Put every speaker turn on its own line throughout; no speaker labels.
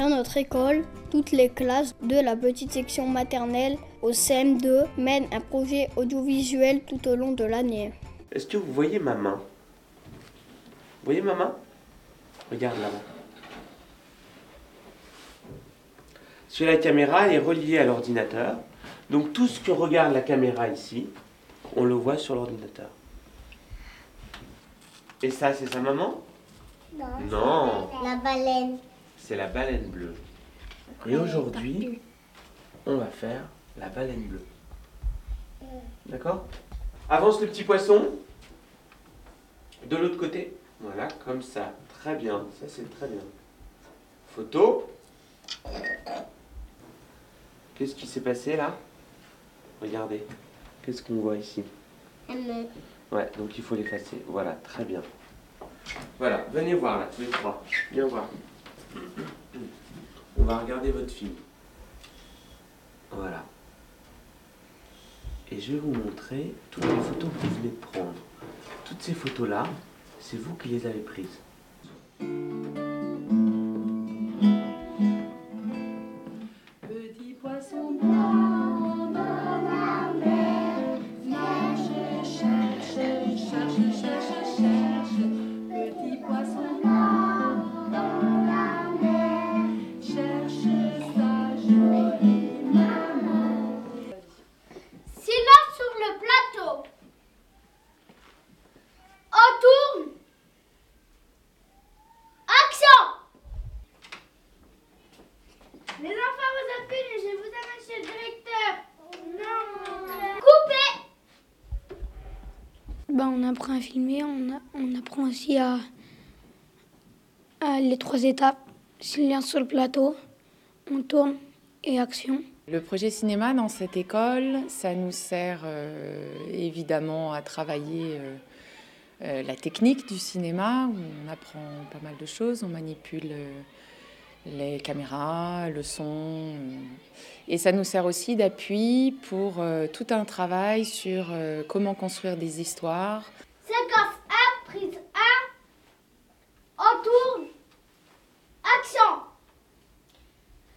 Dans notre école, toutes les classes de la petite section maternelle au CM2 mènent un projet audiovisuel tout au long de l'année.
Est-ce que vous voyez ma main? Vous voyez ma main? Regarde là-bas. Sur la caméra, elle est reliée à l'ordinateur. Donc tout ce que regarde la caméra ici, on le voit sur l'ordinateur. Et ça, c'est sa maman?
Non.
Non,
La baleine.
C'est la baleine bleue. Et aujourd'hui, on va faire la baleine bleue. D'accord? Avance le petit poisson. De l'autre côté. Voilà, comme ça. Très bien. Ça, c'est très bien. Photo. Qu'est-ce qui s'est passé là? Regardez. Qu'est-ce qu'on voit ici? Ouais, donc il faut l'effacer. Voilà, très bien. Voilà, venez voir là, tous les trois. Viens voir. Va regarder votre film. Voilà. Et je vais vous montrer toutes les photos que vous venez de prendre. Toutes ces photos-là, c'est vous qui les avez prises.
Ben, on apprend à filmer, on, apprend aussi à, les trois étapes. Silence sur le plateau, on tourne et action.
Le projet cinéma dans cette école, ça nous sert euh, évidemment à travailler euh, euh, la technique du cinéma, on apprend pas mal de choses, on manipule les caméras, le son, et ça nous sert aussi d'appui pour euh, tout un travail sur euh, comment construire des histoires,
Séquence 1, prise 1. On tourne. Action.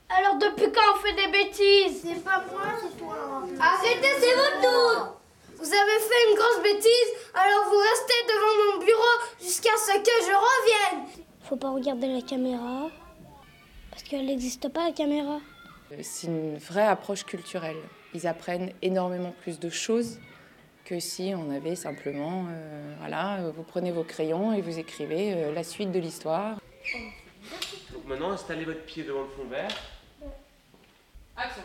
Alors depuis quand on fait des bêtises?
C'est pas moi, c'est toi.
Arrêtez, c'est votre tour Vous avez fait une grosse bêtise, alors vous restez devant mon bureau jusqu'à ce que je revienne Faut pas regarder la caméra, parce qu'elle n'existe pas la caméra.
C'est une vraie approche culturelle. Ils apprennent énormément plus de choses que si on avait simplement, euh, voilà, vous prenez vos crayons et vous écrivez euh, la suite de l'histoire.
Donc maintenant, installez votre pied devant le fond vert. Action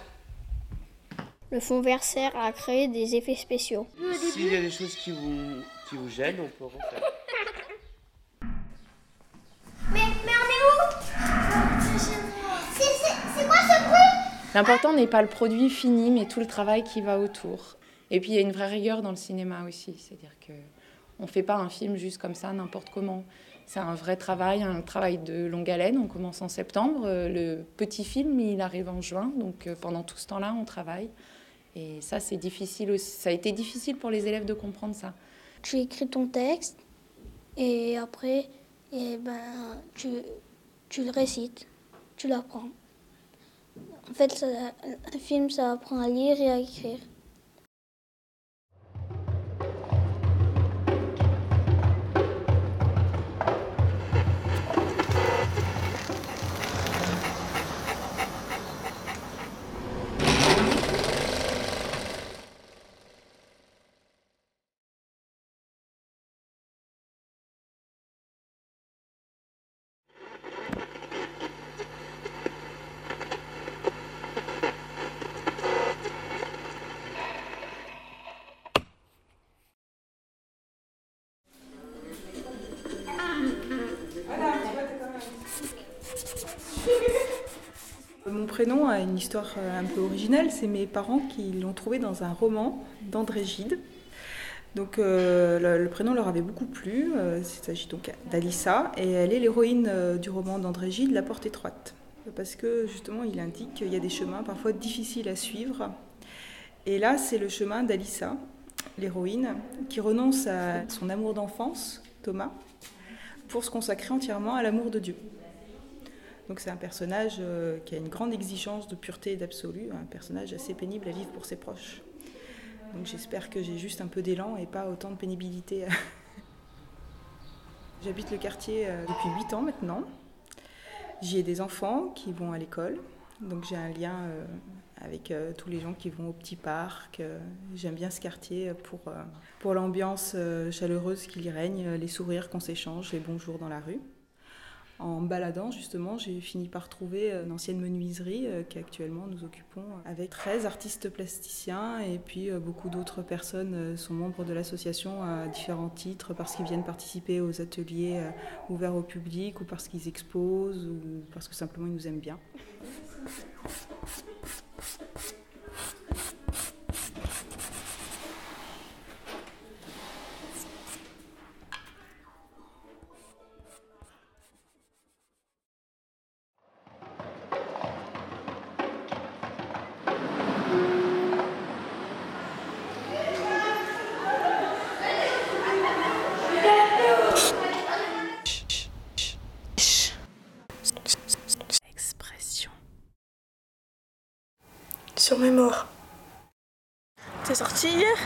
Le fond vert sert à créer des effets spéciaux.
S'il y a des choses qui vous, qui vous gênent, on peut refaire.
L'important n'est pas le produit fini, mais tout le travail qui va autour. Et puis il y a une vraie rigueur dans le cinéma aussi, c'est-à-dire que on fait pas un film juste comme ça, n'importe comment. C'est un vrai travail, un travail de longue haleine. On commence en septembre, euh, le petit film il arrive en juin, donc euh, pendant tout ce temps-là on travaille. Et ça c'est difficile aussi. Ça a été difficile pour les élèves de comprendre ça.
Tu écris ton texte, et après, eh ben, tu, tu le récites, tu l'apprends. En fait, ça- un film, ça apprend à lire et à écrire.
Prénom a une histoire euh, un peu originale. C'est mes parents qui l'ont trouvé dans un roman d'André Gide. Donc euh, le, prénom leur avait beaucoup plu. Euh, il s'agit donc d'Alissa et elle est l'héroïne du roman d'André Gide, La porte étroite. Parce que justement, il indique qu'il y a des chemins parfois difficiles à suivre. Et là, c'est le chemin d'Alissa, l'héroïne, qui renonce à son amour d'enfance, Thomas, pour se consacrer entièrement à l'amour de Dieu. C'est un personnage euh, qui a une grande exigence de pureté et d'absolu, un personnage assez pénible à vivre pour ses proches. Donc j'espère que j'ai juste un peu d'élan et pas autant de pénibilité. J'habite le quartier euh, depuis 8 ans maintenant. J'y ai des enfants qui vont à l'école, donc j'ai un lien euh, avec tous les gens qui vont au petit parc. J'aime bien ce quartier pour, pour l'ambiance chaleureuse qui y règne, les sourires qu'on s'échange, les bonjours dans la rue. En baladant, justement, j'ai fini par trouver une ancienne menuiserie euh, qu'actuellement nous occupons avec 13 artistes plasticiens et puis euh, beaucoup d'autres personnes euh, sont membres de l'association à différents titres parce qu'ils viennent participer aux ateliers euh, ouverts au public ou parce qu'ils exposent ou parce que simplement ils nous aiment bien.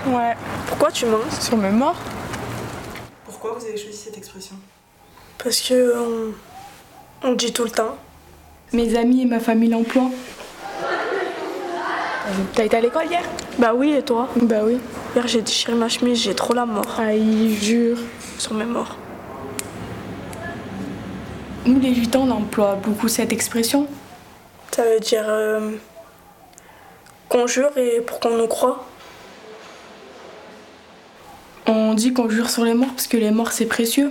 Ouais. Pourquoi tu mens?
Sur mes morts
Pourquoi vous avez choisi cette expression?
Parce que on, on le dit tout le temps.
Mes amis et ma famille l'emploient. T'as été à l'école hier?
Bah oui, et toi?
Bah oui.
Hier j'ai déchiré ma chemise, j'ai trop la mort.
Aïe, jure.
Sur mes morts.
Nous les gitans, on emploie beaucoup cette expression.
Ça veut dire euh, qu'on jure et pour qu'on nous croit.
On dit qu'on jure sur les morts parce que les morts c'est précieux.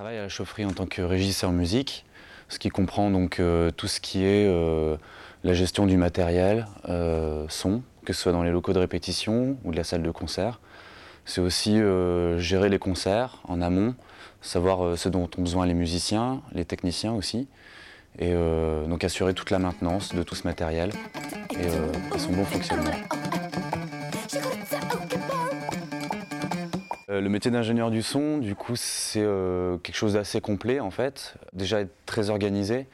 Travaille à la chaufferie en tant que régisseur musique, ce qui comprend donc euh, tout ce qui est euh, la gestion du matériel, euh, son, que ce soit dans les locaux de répétition ou de la salle de concert. C'est aussi gérer les concerts en amont, savoir ce dont ont besoin les musiciens, les techniciens aussi, et donc assurer toute la maintenance de tout ce matériel et son bon fonctionnement. Le métier d'ingénieur du son, du coup, c'est euh, quelque chose d'assez complet en fait. Déjà être très organisé,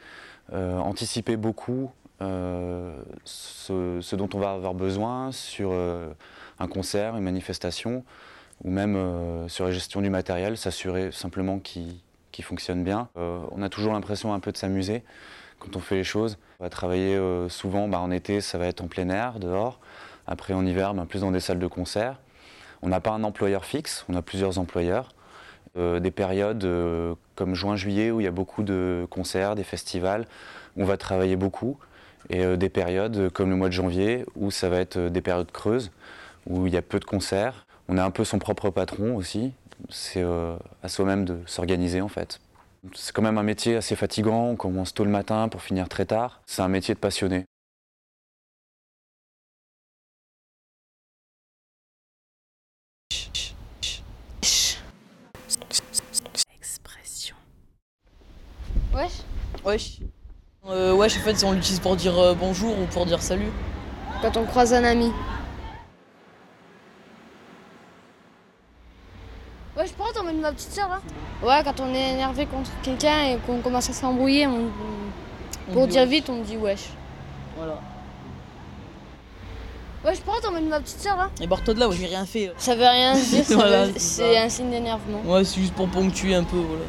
euh, anticiper beaucoup euh, ce, dont on va avoir besoin sur un concert, une manifestation, ou même sur la gestion du matériel, s'assurer simplement qu'il fonctionne bien. On a toujours l'impression un peu de s'amuser quand on fait les choses. On va travailler souvent, bah, en été, ça va être en plein air, dehors. Après, en hiver, bah, plus dans des salles de concert. On n'a pas un employeur fixe, on a plusieurs employeurs. Euh, des périodes euh, comme juin-juillet où il y a beaucoup de concerts, des festivals, on va travailler beaucoup. Et euh, des périodes comme le mois de janvier où ça va être des périodes creuses, où il y a peu de concerts. On est un peu son propre patron aussi. C'est à soi-même de s'organiser en fait. C'est quand même un métier assez fatigant, on commence tôt le matin pour finir très tard. C'est un métier de passionné.
Expression.
Wesh
Wesh. Euh, wesh, en fait, on l'utilise pour dire euh, bonjour ou pour dire salut.
Quand on croise un ami. Ouais, je pourrais t'emmener ma petite soeur là Ouais, quand on est énervé contre quelqu'un et qu'on commence à s'embrouiller, on, on-
On
pour
dit
dire
wesh.
vite, on dit wesh.
Voilà.
Ouais, je pourrais t'emmener ma petite soeur là
Et barre-toi de là, ouais, j'ai rien fait.
Ça veut rien dire, ça
Voilà,
veut-
c'est
un signe d'énervement.
Ouais, c'est juste pour ponctuer un peu, voilà.